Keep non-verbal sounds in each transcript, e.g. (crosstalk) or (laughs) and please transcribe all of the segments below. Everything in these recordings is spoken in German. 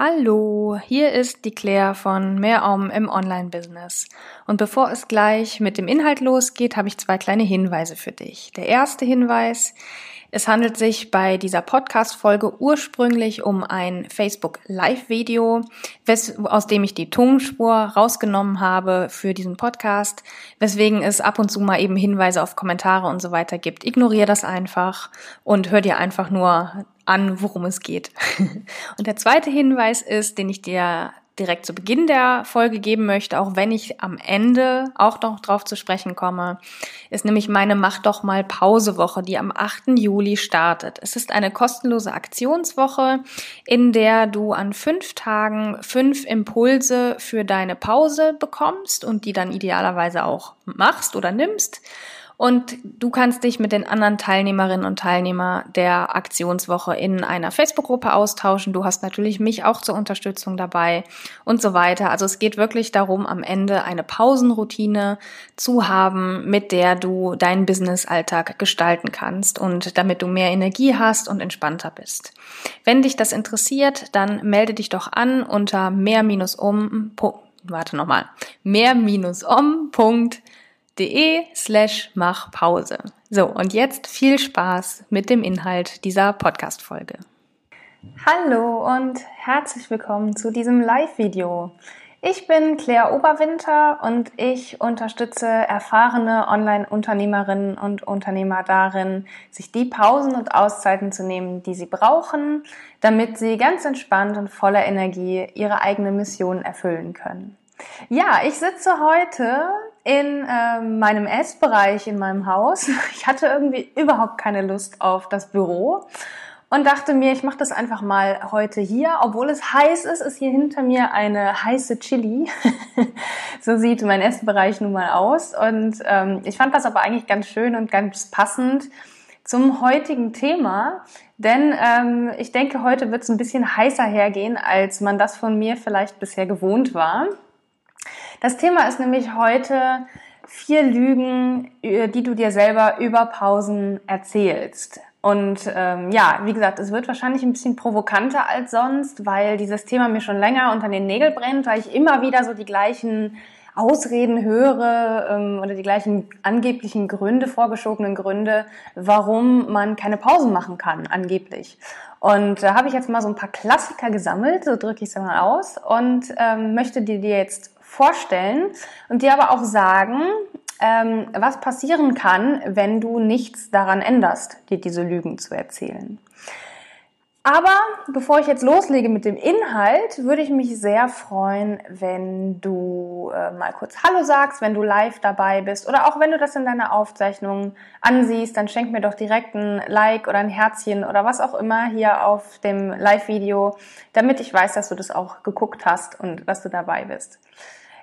Hallo, hier ist die Claire von Mehr Om im Online-Business. Und bevor es gleich mit dem Inhalt losgeht, habe ich zwei kleine Hinweise für dich. Der erste Hinweis, es handelt sich bei dieser Podcast-Folge ursprünglich um ein Facebook Live-Video, aus dem ich die Tonspur rausgenommen habe für diesen Podcast, weswegen es ab und zu mal eben Hinweise auf Kommentare und so weiter gibt. Ignoriere das einfach und hör dir einfach nur an, worum es geht. (laughs) Und der zweite Hinweis ist, den ich dir direkt zu Beginn der Folge geben möchte, auch wenn ich am Ende auch noch drauf zu sprechen komme, ist nämlich meine Mach doch mal Pausewoche, die am 8. Juli startet. Es ist eine kostenlose Aktionswoche, in der du an fünf Tagen fünf Impulse für deine Pause bekommst und die dann idealerweise auch machst oder nimmst. Und du kannst dich mit den anderen Teilnehmerinnen und Teilnehmern der Aktionswoche in einer Facebook-Gruppe austauschen. Du hast natürlich mich auch zur Unterstützung dabei und so weiter. Also es geht wirklich darum, am Ende eine Pausenroutine zu haben, mit der du deinen Business-Alltag gestalten kannst und damit du mehr Energie hast und entspannter bist. Wenn dich das interessiert, dann melde dich doch an unter mehr-um, warte nochmal, mehr-um.de de slash machpause. So, und jetzt viel Spaß mit dem Inhalt dieser Podcast-Folge. Hallo und herzlich willkommen zu diesem Live-Video. Ich bin Claire Oberwinter und ich unterstütze erfahrene Online-Unternehmerinnen und Unternehmer darin, sich die Pausen und Auszeiten zu nehmen, die sie brauchen, damit sie ganz entspannt und voller Energie ihre eigene Mission erfüllen können. Ja, ich sitze heute in äh, meinem Essbereich in meinem Haus. (laughs) Ich hatte irgendwie überhaupt keine Lust auf das Büro und dachte mir, ich mache das einfach mal heute hier. Obwohl es heiß ist, ist hier hinter mir eine heiße Chili. (laughs) so sieht mein Essbereich nun mal aus. Und ähm, ich fand das aber eigentlich ganz schön und ganz passend zum heutigen Thema. Denn ähm, ich denke, heute wird es ein bisschen heißer hergehen, als man das von mir vielleicht bisher gewohnt war. Das Thema ist nämlich heute vier Lügen, äh, die du dir selber über Pausen erzählst. Und ähm, ja, wie gesagt, es wird wahrscheinlich ein bisschen provokanter als sonst, weil dieses Thema mir schon länger unter den Nägeln brennt, weil ich immer wieder so die gleichen Ausreden höre ähm, oder die gleichen angeblichen Gründe, vorgeschobenen Gründe, warum man keine Pausen machen kann, angeblich. Und da habe ich jetzt mal so ein paar Klassiker gesammelt, so drücke ich es mal aus, und ähm, möchte dir jetzt vorstellen und dir aber auch sagen, ähm, was passieren kann, wenn du nichts daran änderst, dir diese Lügen zu erzählen. Aber bevor ich jetzt loslege mit dem Inhalt, würde ich mich sehr freuen, wenn du äh, mal kurz Hallo sagst, wenn du live dabei bist oder auch wenn du das in deiner Aufzeichnung ansiehst, dann schenk mir doch direkt ein Like oder ein Herzchen oder was auch immer hier auf dem Live-Video, damit ich weiß, dass du das auch geguckt hast und dass du dabei bist.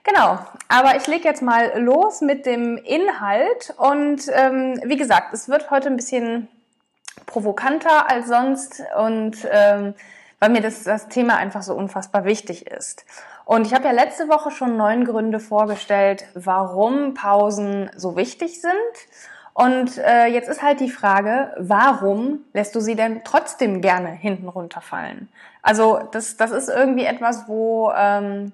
Genau, aber ich lege jetzt mal los mit dem Inhalt und ähm, wie gesagt, es wird heute ein bisschen provokanter als sonst und ähm, weil mir das, das Thema einfach so unfassbar wichtig ist. Und ich habe ja letzte Woche schon neun Gründe vorgestellt, warum Pausen so wichtig sind. Und äh, jetzt ist halt die Frage, warum lässt du sie denn trotzdem gerne hinten runterfallen? Also das, das ist irgendwie etwas, wo ähm,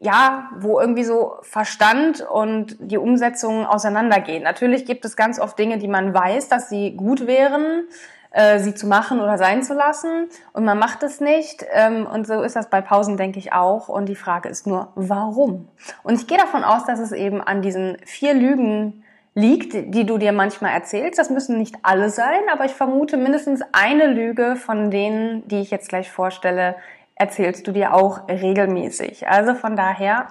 ja, wo irgendwie so Verstand und die Umsetzung auseinandergehen. Natürlich gibt es ganz oft Dinge, die man weiß, dass sie gut wären, äh, sie zu machen oder sein zu lassen und man macht es nicht. Ähm, und so ist das bei Pausen, denke ich, auch. Und die Frage ist nur, warum? Und ich gehe davon aus, dass es eben an diesen vier Lügen liegt, die du dir manchmal erzählst. Das müssen nicht alle sein, aber ich vermute mindestens eine Lüge von denen, die ich jetzt gleich vorstelle, erzählst du dir auch regelmäßig. Also von daher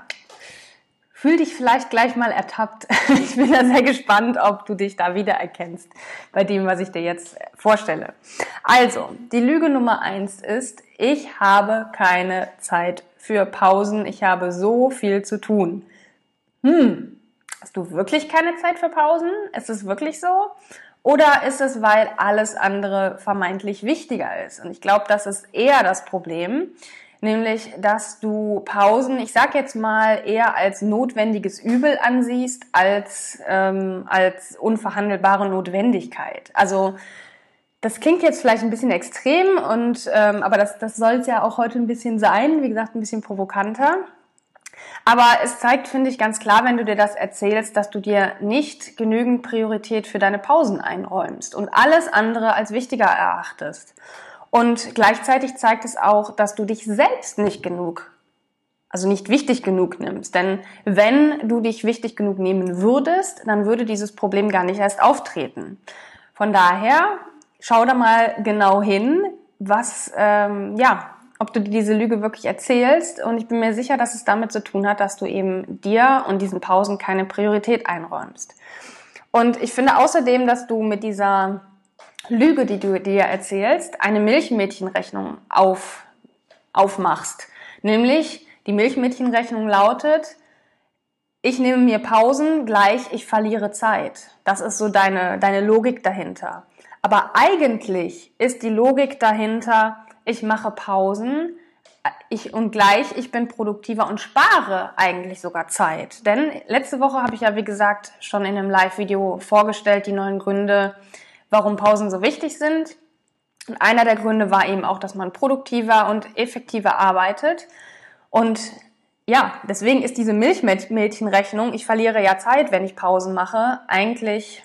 Fühl dich vielleicht gleich mal ertappt. (laughs) Ich bin da sehr gespannt, ob du dich da wiedererkennst bei dem, was ich dir jetzt vorstelle. Also, die Lüge Nummer eins ist, ich habe keine Zeit für Pausen. Ich habe so viel zu tun. Hm, hast du wirklich keine Zeit für Pausen? Ist es wirklich so? Oder ist es, weil alles andere vermeintlich wichtiger ist? Und ich glaube, das ist eher das Problem nämlich dass du Pausen, ich sag jetzt mal, eher als notwendiges Übel ansiehst, als, ähm, als unverhandelbare Notwendigkeit. Also das klingt jetzt vielleicht ein bisschen extrem, und, ähm, aber das, das soll es ja auch heute ein bisschen sein, wie gesagt, ein bisschen provokanter. Aber es zeigt, finde ich, ganz klar, wenn du dir das erzählst, dass du dir nicht genügend Priorität für deine Pausen einräumst und alles andere als wichtiger erachtest. Und gleichzeitig zeigt es auch, dass du dich selbst nicht genug, also nicht wichtig genug nimmst. Denn wenn du dich wichtig genug nehmen würdest, dann würde dieses Problem gar nicht erst auftreten. Von daher schau da mal genau hin, was, ähm, ja, ob du diese Lüge wirklich erzählst. Und ich bin mir sicher, dass es damit zu tun hat, dass du eben dir und diesen Pausen keine Priorität einräumst. Und ich finde außerdem, dass du mit dieser Lüge, die du dir erzählst, eine Milchmädchenrechnung auf, aufmachst. Nämlich, die Milchmädchenrechnung lautet, ich nehme mir Pausen, gleich ich verliere Zeit. Das ist so deine, deine Logik dahinter. Aber eigentlich ist die Logik dahinter, ich mache Pausen, ich und gleich ich bin produktiver und spare eigentlich sogar Zeit. Denn letzte Woche habe ich ja wie gesagt schon in einem Live-Video vorgestellt die neuen Gründe, warum Pausen so wichtig sind. Und einer der Gründe war eben auch, dass man produktiver und effektiver arbeitet. Und ja, deswegen ist diese Milchmädchenrechnung, ich verliere ja Zeit, wenn ich Pausen mache, eigentlich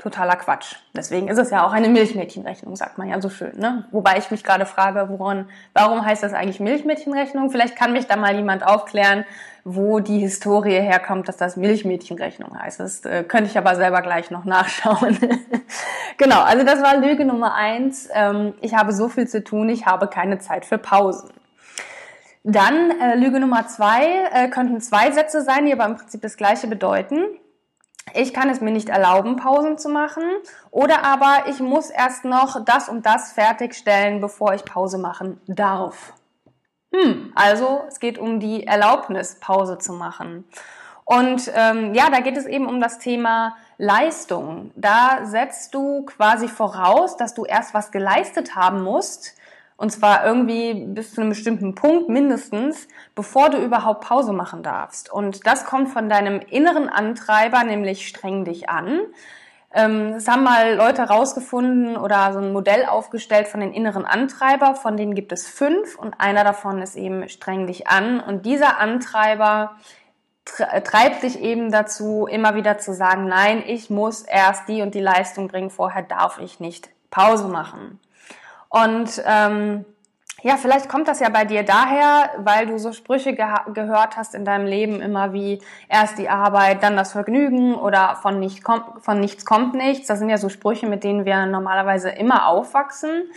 totaler Quatsch. Deswegen ist es ja auch eine Milchmädchenrechnung, sagt man ja so schön. Ne? Wobei ich mich gerade frage, woran, warum heißt das eigentlich Milchmädchenrechnung? Vielleicht kann mich da mal jemand aufklären, wo die Historie herkommt, dass das Milchmädchenrechnung heißt. Das äh, könnte ich aber selber gleich noch nachschauen. (laughs) genau, also das war Lüge Nummer eins. Ähm, ich habe so viel zu tun, ich habe keine Zeit für Pausen. Dann äh, Lüge Nummer zwei äh, könnten zwei Sätze sein, die aber im Prinzip das gleiche bedeuten ich kann es mir nicht erlauben, Pausen zu machen. Oder aber ich muss erst noch das und das fertigstellen, bevor ich Pause machen darf. Hm, also es geht um die Erlaubnis, Pause zu machen. Und ähm, ja, da geht es eben um das Thema Leistung. Da setzt du quasi voraus, dass du erst was geleistet haben musst, und zwar irgendwie bis zu einem bestimmten Punkt mindestens, bevor du überhaupt Pause machen darfst. Und das kommt von deinem inneren Antreiber, nämlich streng dich an. Ähm, es haben mal Leute rausgefunden oder so ein Modell aufgestellt von den inneren Antreiber. Von denen gibt es fünf und einer davon ist eben streng dich an. Und dieser Antreiber treibt dich eben dazu, immer wieder zu sagen, nein, ich muss erst die und die Leistung bringen, vorher darf ich nicht Pause machen. Und ähm, ja, vielleicht kommt das ja bei dir daher, weil du so Sprüche ge gehört hast in deinem Leben immer wie erst die Arbeit, dann das Vergnügen oder von, nicht von nichts kommt nichts. Das sind ja so Sprüche, mit denen wir normalerweise immer aufwachsen.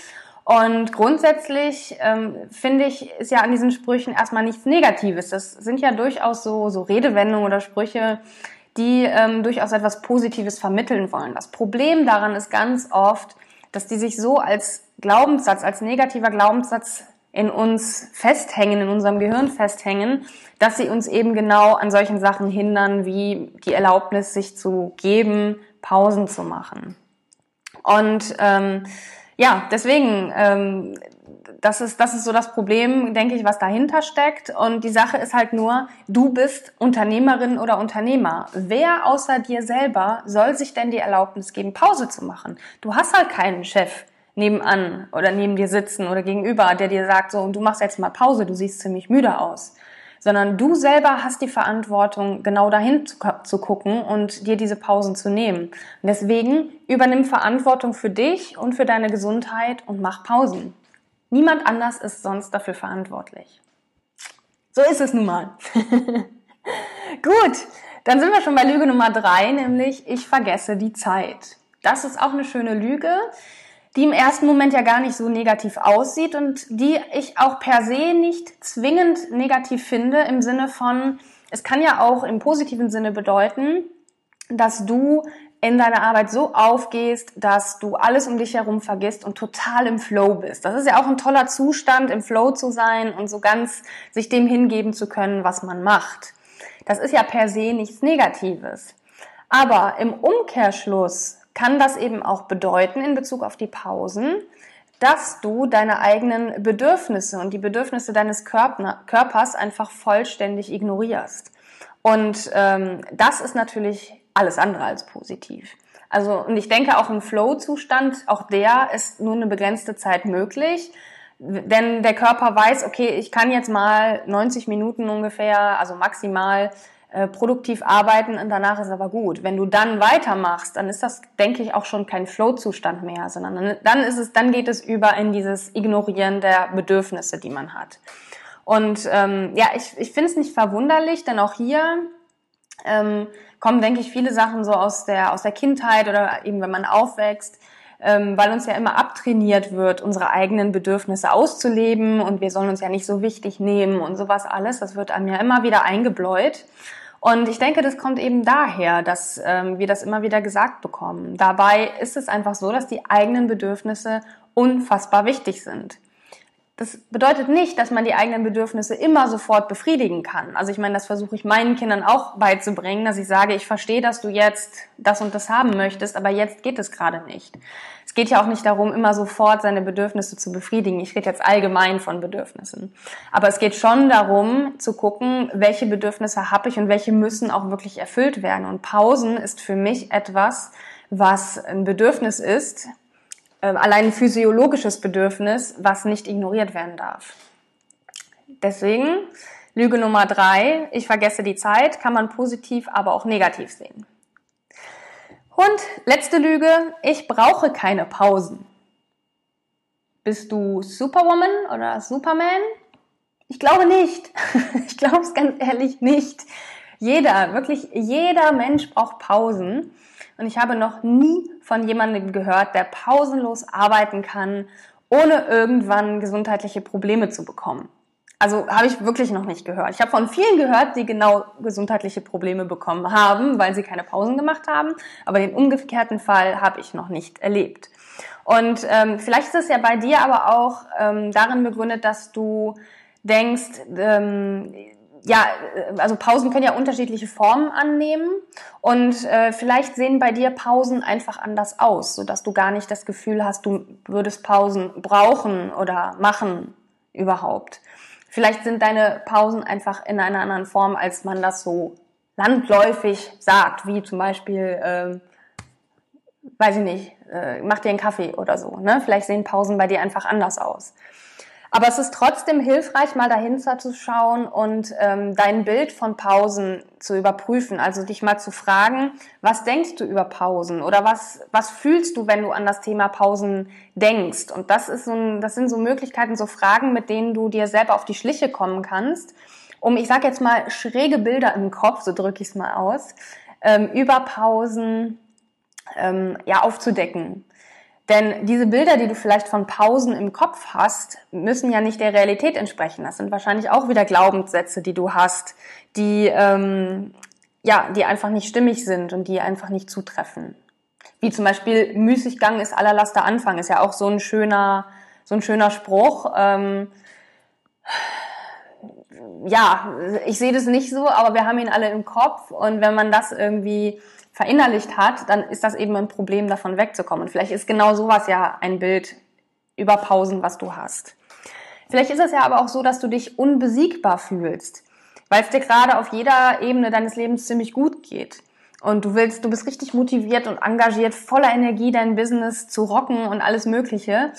Und grundsätzlich ähm, finde ich, ist ja an diesen Sprüchen erstmal nichts Negatives. Das sind ja durchaus so, so Redewendungen oder Sprüche, die ähm, durchaus etwas Positives vermitteln wollen. Das Problem daran ist ganz oft, dass die sich so als Glaubenssatz, als negativer Glaubenssatz in uns festhängen, in unserem Gehirn festhängen, dass sie uns eben genau an solchen Sachen hindern, wie die Erlaubnis, sich zu geben, Pausen zu machen. Und ähm, ja, deswegen, ähm, das ist, das ist so das Problem, denke ich, was dahinter steckt. Und die Sache ist halt nur, du bist Unternehmerin oder Unternehmer. Wer außer dir selber soll sich denn die Erlaubnis geben, Pause zu machen? Du hast halt keinen Chef nebenan oder neben dir sitzen oder gegenüber, der dir sagt, so, du machst jetzt mal Pause, du siehst ziemlich müde aus. Sondern du selber hast die Verantwortung, genau dahin zu, zu gucken und dir diese Pausen zu nehmen. Und deswegen übernimm Verantwortung für dich und für deine Gesundheit und mach Pausen. Niemand anders ist sonst dafür verantwortlich. So ist es nun mal. (laughs) Gut, dann sind wir schon bei Lüge Nummer drei, nämlich ich vergesse die Zeit. Das ist auch eine schöne Lüge die im ersten Moment ja gar nicht so negativ aussieht und die ich auch per se nicht zwingend negativ finde im Sinne von, es kann ja auch im positiven Sinne bedeuten, dass du in deiner Arbeit so aufgehst, dass du alles um dich herum vergisst und total im Flow bist. Das ist ja auch ein toller Zustand, im Flow zu sein und so ganz sich dem hingeben zu können, was man macht. Das ist ja per se nichts Negatives. Aber im Umkehrschluss kann das eben auch bedeuten in Bezug auf die Pausen, dass du deine eigenen Bedürfnisse und die Bedürfnisse deines Körpers einfach vollständig ignorierst. Und ähm, das ist natürlich alles andere als positiv. Also, und ich denke auch im Flow-Zustand, auch der ist nur eine begrenzte Zeit möglich. Denn der Körper weiß, okay, ich kann jetzt mal 90 Minuten ungefähr, also maximal äh, produktiv arbeiten und danach ist aber gut. Wenn du dann weitermachst, dann ist das, denke ich, auch schon kein Flow-Zustand mehr, sondern dann ist es, dann geht es über in dieses Ignorieren der Bedürfnisse, die man hat. Und ähm, ja, ich, ich finde es nicht verwunderlich, denn auch hier ähm, kommen, denke ich, viele Sachen so aus der, aus der Kindheit oder eben wenn man aufwächst, ähm, weil uns ja immer abtrainiert wird, unsere eigenen Bedürfnisse auszuleben und wir sollen uns ja nicht so wichtig nehmen und sowas alles. Das wird einem ja immer wieder eingebläut. Und ich denke, das kommt eben daher, dass ähm, wir das immer wieder gesagt bekommen. Dabei ist es einfach so, dass die eigenen Bedürfnisse unfassbar wichtig sind das bedeutet nicht, dass man die eigenen Bedürfnisse immer sofort befriedigen kann. Also ich meine, das versuche ich meinen Kindern auch beizubringen, dass ich sage, ich verstehe, dass du jetzt das und das haben möchtest, aber jetzt geht es gerade nicht. Es geht ja auch nicht darum, immer sofort seine Bedürfnisse zu befriedigen. Ich rede jetzt allgemein von Bedürfnissen. Aber es geht schon darum, zu gucken, welche Bedürfnisse habe ich und welche müssen auch wirklich erfüllt werden. Und Pausen ist für mich etwas, was ein Bedürfnis ist, allein ein physiologisches Bedürfnis, was nicht ignoriert werden darf. Deswegen Lüge Nummer drei, ich vergesse die Zeit, kann man positiv, aber auch negativ sehen. Und letzte Lüge, ich brauche keine Pausen. Bist du Superwoman oder Superman? Ich glaube nicht. (laughs) Ich glaube es ganz ehrlich nicht. Jeder, wirklich jeder Mensch braucht Pausen. Und ich habe noch nie von jemandem gehört, der pausenlos arbeiten kann, ohne irgendwann gesundheitliche Probleme zu bekommen. Also habe ich wirklich noch nicht gehört. Ich habe von vielen gehört, die genau gesundheitliche Probleme bekommen haben, weil sie keine Pausen gemacht haben. Aber den umgekehrten Fall habe ich noch nicht erlebt. Und ähm, vielleicht ist es ja bei dir aber auch ähm, darin begründet, dass du denkst, ähm, ja, also Pausen können ja unterschiedliche Formen annehmen und äh, vielleicht sehen bei dir Pausen einfach anders aus, so dass du gar nicht das Gefühl hast, du würdest Pausen brauchen oder machen überhaupt. Vielleicht sind deine Pausen einfach in einer anderen Form, als man das so landläufig sagt, wie zum Beispiel, äh, weiß ich nicht, äh, mach dir einen Kaffee oder so. Ne? Vielleicht sehen Pausen bei dir einfach anders aus. Aber es ist trotzdem hilfreich, mal dahinter zu schauen und ähm, dein Bild von Pausen zu überprüfen. Also dich mal zu fragen, was denkst du über Pausen oder was, was fühlst du, wenn du an das Thema Pausen denkst? Und das ist so ein, das sind so Möglichkeiten, so Fragen, mit denen du dir selber auf die Schliche kommen kannst, um, ich sage jetzt mal, schräge Bilder im Kopf, so drücke ich es mal aus, ähm, über Pausen ähm, ja aufzudecken. Denn diese Bilder, die du vielleicht von Pausen im Kopf hast, müssen ja nicht der Realität entsprechen. Das sind wahrscheinlich auch wieder Glaubenssätze, die du hast, die ähm, ja, die einfach nicht stimmig sind und die einfach nicht zutreffen. Wie zum Beispiel Müßiggang ist aller Laster Anfang, ist ja auch so ein schöner, so ein schöner Spruch. Ähm, ja, ich sehe das nicht so, aber wir haben ihn alle im Kopf und wenn man das irgendwie verinnerlicht hat, dann ist das eben ein Problem, davon wegzukommen. Und vielleicht ist genau sowas ja ein Bild über Pausen, was du hast. Vielleicht ist es ja aber auch so, dass du dich unbesiegbar fühlst, weil es dir gerade auf jeder Ebene deines Lebens ziemlich gut geht. Und du willst, du bist richtig motiviert und engagiert, voller Energie, dein Business zu rocken und alles Mögliche.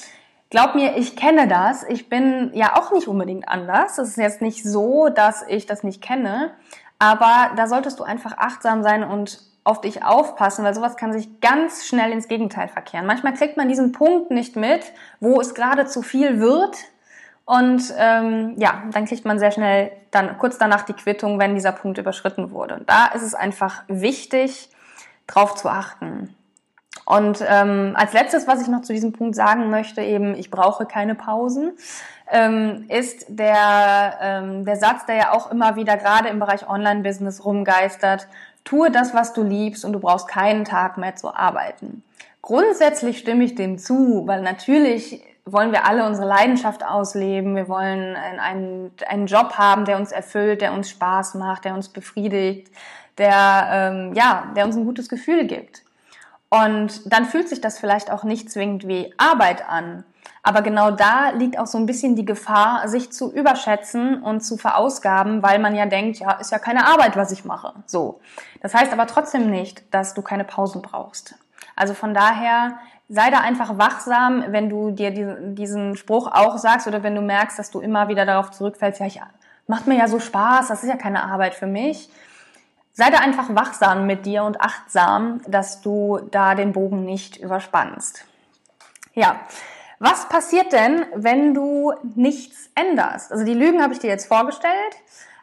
Glaub mir, ich kenne das. Ich bin ja auch nicht unbedingt anders. Es ist jetzt nicht so, dass ich das nicht kenne. Aber da solltest du einfach achtsam sein und auf dich aufpassen, weil sowas kann sich ganz schnell ins Gegenteil verkehren. Manchmal kriegt man diesen Punkt nicht mit, wo es gerade zu viel wird. Und ähm, ja, dann kriegt man sehr schnell dann kurz danach die Quittung, wenn dieser Punkt überschritten wurde. Und da ist es einfach wichtig, drauf zu achten. Und ähm, als letztes, was ich noch zu diesem Punkt sagen möchte, eben, ich brauche keine Pausen. ähm, ist der, ähm, der Satz, der ja auch immer wieder gerade im Bereich Online-Business rumgeistert, tue das, was du liebst und du brauchst keinen Tag mehr zu arbeiten. Grundsätzlich stimme ich dem zu, weil natürlich wollen wir alle unsere Leidenschaft ausleben. Wir wollen einen, einen Job haben, der uns erfüllt, der uns Spaß macht, der uns befriedigt, der, ähm, ja, der uns ein gutes Gefühl gibt. Und dann fühlt sich das vielleicht auch nicht zwingend wie Arbeit an. Aber genau da liegt auch so ein bisschen die Gefahr, sich zu überschätzen und zu verausgaben, weil man ja denkt, ja, ist ja keine Arbeit, was ich mache. So. Das heißt aber trotzdem nicht, dass du keine Pausen brauchst. Also von daher sei da einfach wachsam, wenn du dir diesen Spruch auch sagst oder wenn du merkst, dass du immer wieder darauf zurückfällst, ja, ich, macht mir ja so Spaß, das ist ja keine Arbeit für mich. Sei da einfach wachsam mit dir und achtsam, dass du da den Bogen nicht überspannst. Ja, was passiert denn, wenn du nichts änderst? Also die Lügen habe ich dir jetzt vorgestellt,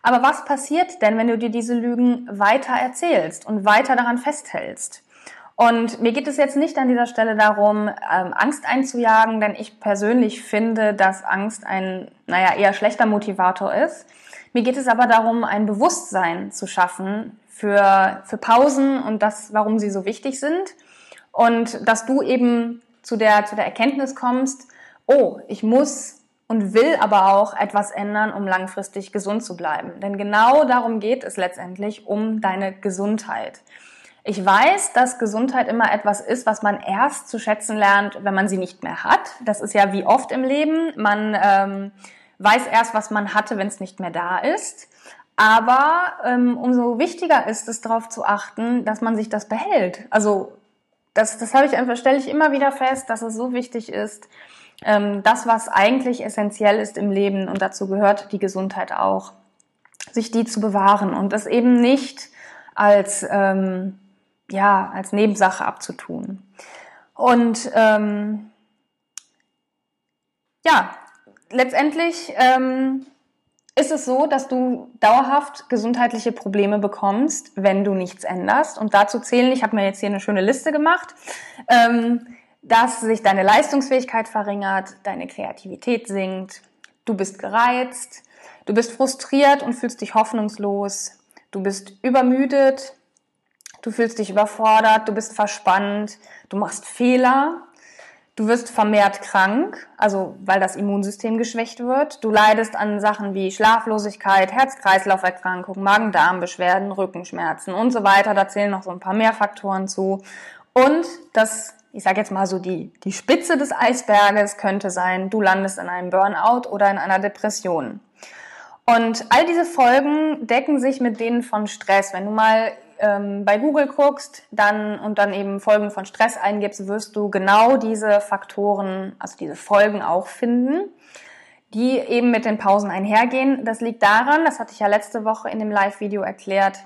aber was passiert denn, wenn du dir diese Lügen weiter erzählst und weiter daran festhältst? Und mir geht es jetzt nicht an dieser Stelle darum, ähm, Angst einzujagen, denn ich persönlich finde, dass Angst ein, naja, eher schlechter Motivator ist. Mir geht es aber darum, ein Bewusstsein zu schaffen für, für Pausen und das, warum sie so wichtig sind. Und dass du eben zu der, zu der Erkenntnis kommst, oh, ich muss und will aber auch etwas ändern, um langfristig gesund zu bleiben. Denn genau darum geht es letztendlich um deine Gesundheit. Ich weiß, dass Gesundheit immer etwas ist, was man erst zu schätzen lernt, wenn man sie nicht mehr hat. Das ist ja wie oft im Leben. Man ähm, weiß erst, was man hatte, wenn es nicht mehr da ist. Aber ähm, umso wichtiger ist es, darauf zu achten, dass man sich das behält. Also das, das habe ich einfach, stelle ich immer wieder fest, dass es so wichtig ist, ähm, das, was eigentlich essentiell ist im Leben, und dazu gehört die Gesundheit auch, sich die zu bewahren und das eben nicht als ähm, ja, als Nebensache abzutun. Und ähm, ja, letztendlich ähm, ist es so, dass du dauerhaft gesundheitliche Probleme bekommst, wenn du nichts änderst. Und dazu zählen, ich habe mir jetzt hier eine schöne Liste gemacht, ähm, dass sich deine Leistungsfähigkeit verringert, deine Kreativität sinkt, du bist gereizt, du bist frustriert und fühlst dich hoffnungslos, du bist übermüdet, du fühlst dich überfordert, du bist verspannt, du machst Fehler, du wirst vermehrt krank, also weil das Immunsystem geschwächt wird. Du leidest an Sachen wie Schlaflosigkeit, Herz-Kreislauf-Erkrankungen, Magen-Darm-Beschwerden, Rückenschmerzen und so weiter. Da zählen noch so ein paar mehr Faktoren zu. Und das, ich sage jetzt mal so die, die Spitze des Eisberges könnte sein, du landest in einem Burnout oder in einer Depression. Und all diese Folgen decken sich mit denen von Stress. Wenn du mal ähm, bei Google guckst dann und dann eben Folgen von Stress eingibst, wirst du genau diese Faktoren, also diese Folgen auch finden, die eben mit den Pausen einhergehen. Das liegt daran, das hatte ich ja letzte Woche in dem Live-Video erklärt,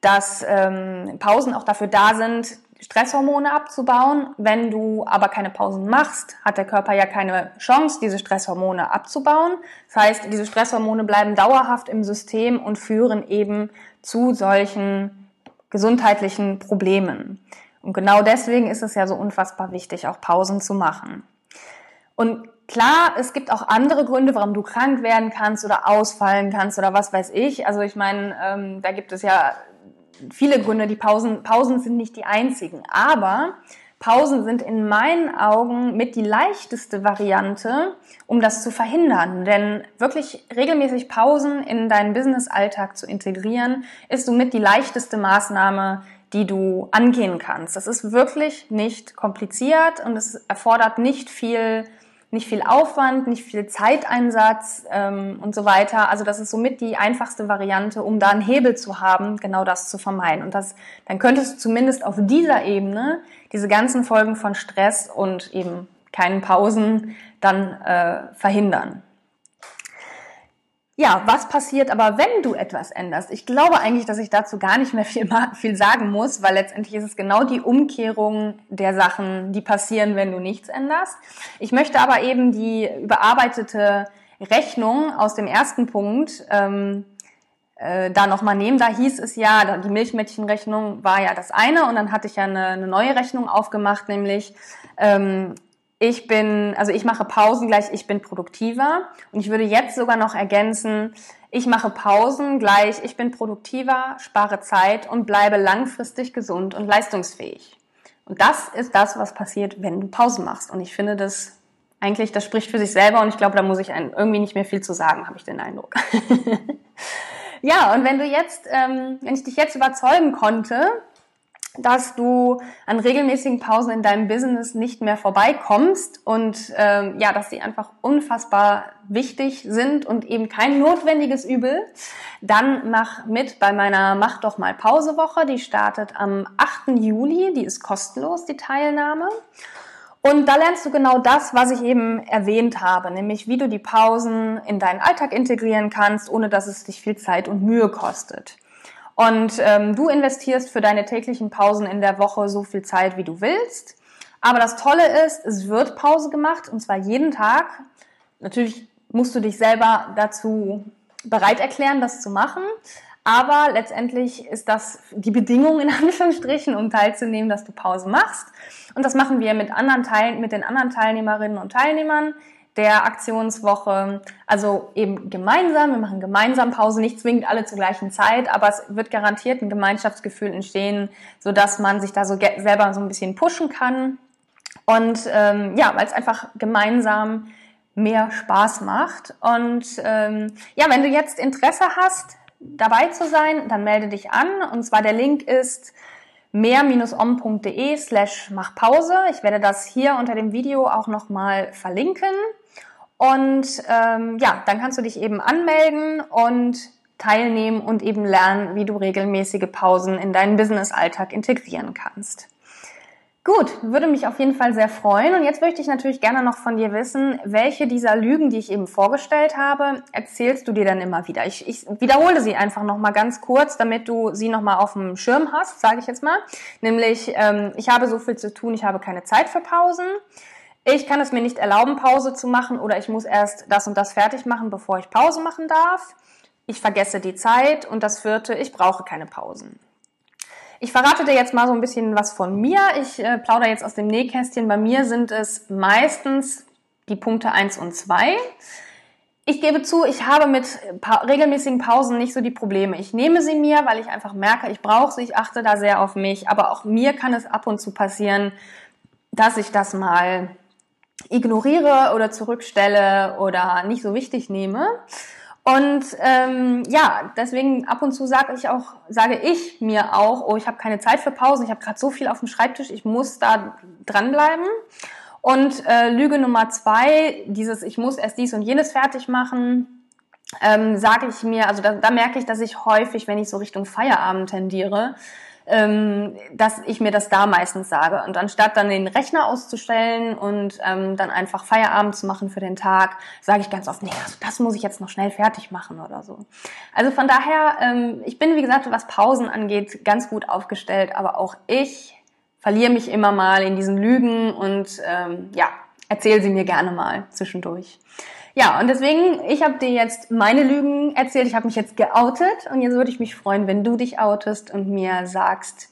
dass ähm, Pausen auch dafür da sind, Stresshormone abzubauen. Wenn du aber keine Pausen machst, hat der Körper ja keine Chance, diese Stresshormone abzubauen. Das heißt, diese Stresshormone bleiben dauerhaft im System und führen eben zu solchen gesundheitlichen Problemen. Und genau deswegen ist es ja so unfassbar wichtig, auch Pausen zu machen. Und klar, es gibt auch andere Gründe, warum du krank werden kannst oder ausfallen kannst oder was weiß ich. Also ich meine, ähm, da gibt es ja viele Gründe. Die Pausen, Pausen sind nicht die einzigen. Aber Pausen sind in meinen Augen mit die leichteste Variante, um das zu verhindern. Denn wirklich regelmäßig Pausen in deinen Business-Alltag zu integrieren, ist somit die leichteste Maßnahme, die du angehen kannst. Das ist wirklich nicht kompliziert und es erfordert nicht viel nicht viel Aufwand, nicht viel Zeiteinsatz ähm, und so weiter. Also das ist somit die einfachste Variante, um da einen Hebel zu haben, genau das zu vermeiden. Und das, dann könntest du zumindest auf dieser Ebene diese ganzen Folgen von Stress und eben keinen Pausen dann äh, verhindern. Ja, was passiert aber, wenn du etwas änderst? Ich glaube eigentlich, dass ich dazu gar nicht mehr viel, viel sagen muss, weil letztendlich ist es genau die Umkehrung der Sachen, die passieren, wenn du nichts änderst. Ich möchte aber eben die überarbeitete Rechnung aus dem ersten Punkt ähm, äh, da nochmal nehmen. Da hieß es ja, die Milchmädchenrechnung war ja das eine und dann hatte ich ja eine, eine neue Rechnung aufgemacht, nämlich ähm, ich bin, also ich mache Pausen gleich, ich bin produktiver. Und ich würde jetzt sogar noch ergänzen, ich mache Pausen gleich, ich bin produktiver, spare Zeit und bleibe langfristig gesund und leistungsfähig. Und das ist das, was passiert, wenn du Pausen machst. Und ich finde das eigentlich, das spricht für sich selber und ich glaube, da muss ich irgendwie nicht mehr viel zu sagen, habe ich den Eindruck. (laughs) ja, und wenn du jetzt, ähm, wenn ich dich jetzt überzeugen konnte, dass du an regelmäßigen Pausen in deinem Business nicht mehr vorbeikommst und ähm, ja, dass sie einfach unfassbar wichtig sind und eben kein notwendiges Übel, dann mach mit bei meiner Mach doch mal Pausewoche. Die startet am 8. Juli, die ist kostenlos, die Teilnahme. Und da lernst du genau das, was ich eben erwähnt habe, nämlich wie du die Pausen in deinen Alltag integrieren kannst, ohne dass es dich viel Zeit und Mühe kostet. Und ähm, du investierst für deine täglichen Pausen in der Woche so viel Zeit, wie du willst. Aber das Tolle ist, es wird Pause gemacht und zwar jeden Tag. Natürlich musst du dich selber dazu bereit erklären, das zu machen. Aber letztendlich ist das die Bedingung in (laughs) Anführungsstrichen, um teilzunehmen, dass du Pause machst. Und das machen wir mit anderen Teilen, mit den anderen Teilnehmerinnen und Teilnehmern der Aktionswoche. Also eben gemeinsam, wir machen gemeinsam Pause, nicht zwingend alle zur gleichen Zeit, aber es wird garantiert ein Gemeinschaftsgefühl entstehen, so dass man sich da so selber so ein bisschen pushen kann. Und ähm, ja, weil es einfach gemeinsam mehr Spaß macht. Und ähm, ja, wenn du jetzt Interesse hast, dabei zu sein, dann melde dich an. Und zwar der Link ist mehr-om.de slash machpause. Ich werde das hier unter dem Video auch nochmal verlinken. Und ähm, ja, dann kannst du dich eben anmelden und teilnehmen und eben lernen, wie du regelmäßige Pausen in deinen Business-Alltag integrieren kannst. Gut, würde mich auf jeden Fall sehr freuen. Und jetzt möchte ich natürlich gerne noch von dir wissen, welche dieser Lügen, die ich eben vorgestellt habe, erzählst du dir dann immer wieder? Ich, ich wiederhole sie einfach noch mal ganz kurz, damit du sie noch mal auf dem Schirm hast, sage ich jetzt mal. Nämlich, ähm, ich habe so viel zu tun, ich habe keine Zeit für Pausen ich kann es mir nicht erlauben, Pause zu machen oder ich muss erst das und das fertig machen, bevor ich Pause machen darf. Ich vergesse die Zeit und das vierte, ich brauche keine Pausen. Ich verrate dir jetzt mal so ein bisschen was von mir. Ich äh, plaudere jetzt aus dem Nähkästchen. Bei mir sind es meistens die Punkte eins und zwei. Ich gebe zu, ich habe mit pa regelmäßigen Pausen nicht so die Probleme. Ich nehme sie mir, weil ich einfach merke, ich brauche sie, ich achte da sehr auf mich. Aber auch mir kann es ab und zu passieren, dass ich das mal ignoriere oder zurückstelle oder nicht so wichtig nehme. Und ähm, ja, deswegen ab und zu sage ich auch, sage ich mir auch, oh, ich habe keine Zeit für Pausen, ich habe gerade so viel auf dem Schreibtisch, ich muss da dranbleiben. Und äh, Lüge Nummer zwei, dieses, ich muss erst dies und jenes fertig machen, ähm, sage ich mir, also da, da merke ich, dass ich häufig, wenn ich so Richtung Feierabend tendiere, ähm, dass ich mir das da meistens sage. Und anstatt dann den Rechner auszustellen und ähm, dann einfach Feierabend zu machen für den Tag, sage ich ganz oft, nee, also das muss ich jetzt noch schnell fertig machen oder so. Also von daher, ähm, ich bin, wie gesagt, was Pausen angeht, ganz gut aufgestellt, aber auch ich verliere mich immer mal in diesen Lügen und ähm, ja, erzähl sie mir gerne mal zwischendurch. Ja, und deswegen, ich habe dir jetzt meine Lügen erzählt, ich habe mich jetzt geoutet und jetzt würde ich mich freuen, wenn du dich outest und mir sagst,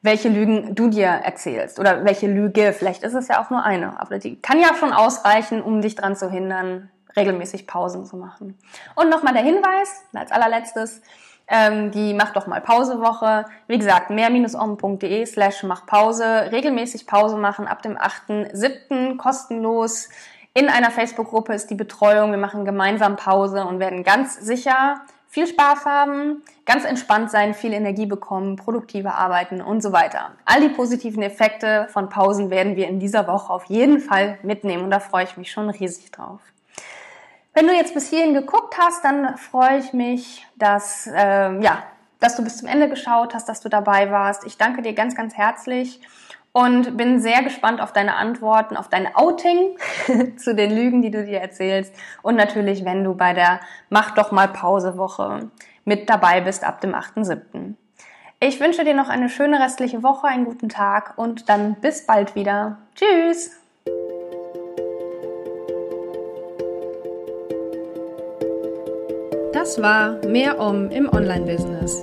welche Lügen du dir erzählst oder welche Lüge, vielleicht ist es ja auch nur eine, aber die kann ja schon ausreichen, um dich daran zu hindern, regelmäßig Pausen zu machen. Und nochmal der Hinweis, als allerletztes, ähm, die Mach doch mal Pausewoche. Wie gesagt, mehr-om.de slash mach Pause. Regelmäßig Pause machen ab dem 8.7. kostenlos. In einer Facebook-Gruppe ist die Betreuung. Wir machen gemeinsam Pause und werden ganz sicher viel Spaß haben, ganz entspannt sein, viel Energie bekommen, produktiver arbeiten und so weiter. All die positiven Effekte von Pausen werden wir in dieser Woche auf jeden Fall mitnehmen und da freue ich mich schon riesig drauf. Wenn du jetzt bis hierhin geguckt hast, dann freue ich mich, dass, äh, ja, dass du bis zum Ende geschaut hast, dass du dabei warst. Ich danke dir ganz, ganz herzlich und bin sehr gespannt auf deine Antworten, auf dein Outing (laughs) zu den Lügen, die du dir erzählst und natürlich, wenn du bei der Mach doch mal Pausewoche mit dabei bist ab dem 8.7. Ich wünsche dir noch eine schöne restliche Woche, einen guten Tag und dann bis bald wieder. Tschüss! Das war Mehr Om im Online-Business.